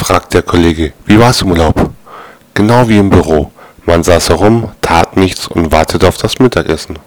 fragt der Kollege, wie war's im Urlaub? Genau wie im Büro. Man saß herum, tat nichts und wartete auf das Mittagessen.